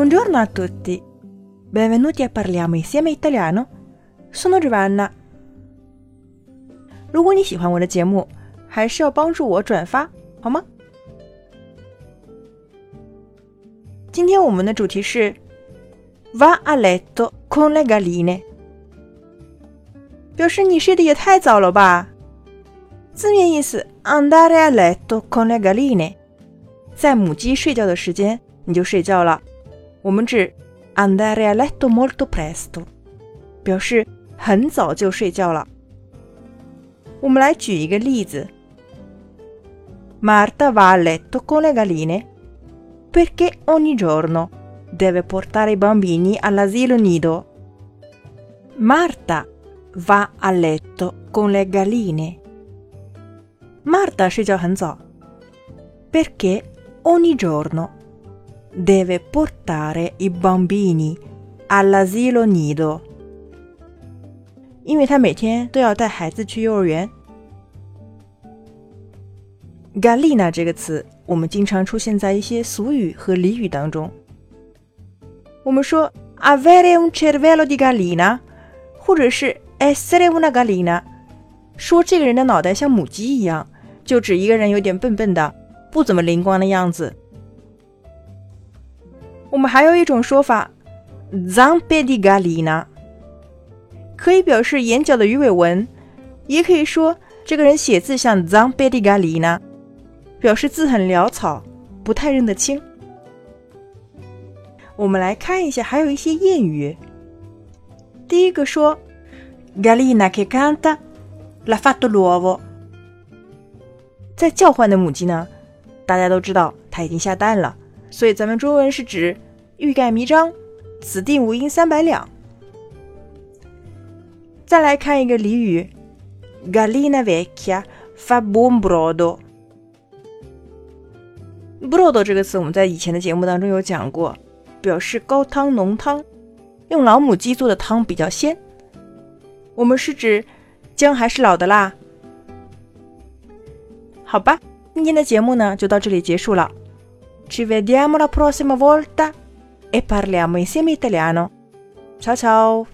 Buongiorno a tutti, benvenuti a parliamo insieme italiano. Sono Giovanna。如果你喜欢我的节目，还是要帮助我转发，好吗？今天我们的主题是 Va a letto con le galline，表示你睡得也太早了吧？字面意思 andare a letto con le galline，在母鸡睡觉的时间你就睡觉了。 我们指 andare a letto molto presto，表示很早就睡觉了。我们来举一个例子：Marta va a letto con le galline perché ogni giorno deve portare i bambini all'asilo nido. Marta va a letto con le galline. Marta 睡觉很早，perché ogni giorno deve portare i bambini all'asilo nido，因为他每天都要带孩子去幼儿园。Galina 这个词，我们经常出现在一些俗语和俚语当中。我们说 avere un cervello di gallina，或者是 essere una gallina，说这个人的脑袋像母鸡一样，就指一个人有点笨笨的，不怎么灵光的样子。我们还有一种说法，zampe di gallina，可以表示眼角的鱼尾纹，也可以说这个人写字像 zampe di gallina，表示字很潦草，不太认得清。我们来看一下，还有一些谚语。第一个说，galina che canta la fatto l'uovo，在叫唤的母鸡呢，大家都知道它已经下蛋了。所以咱们中文是指欲盖弥彰，此地无银三百两。再来看一个俚语，Gallina vecchia fa buon brodo。brodo 这个词我们在以前的节目当中有讲过，表示高汤浓汤，用老母鸡做的汤比较鲜。我们是指姜还是老的辣。好吧，今天的节目呢就到这里结束了。Ci vediamo la prossima volta e parliamo insieme italiano. Ciao ciao!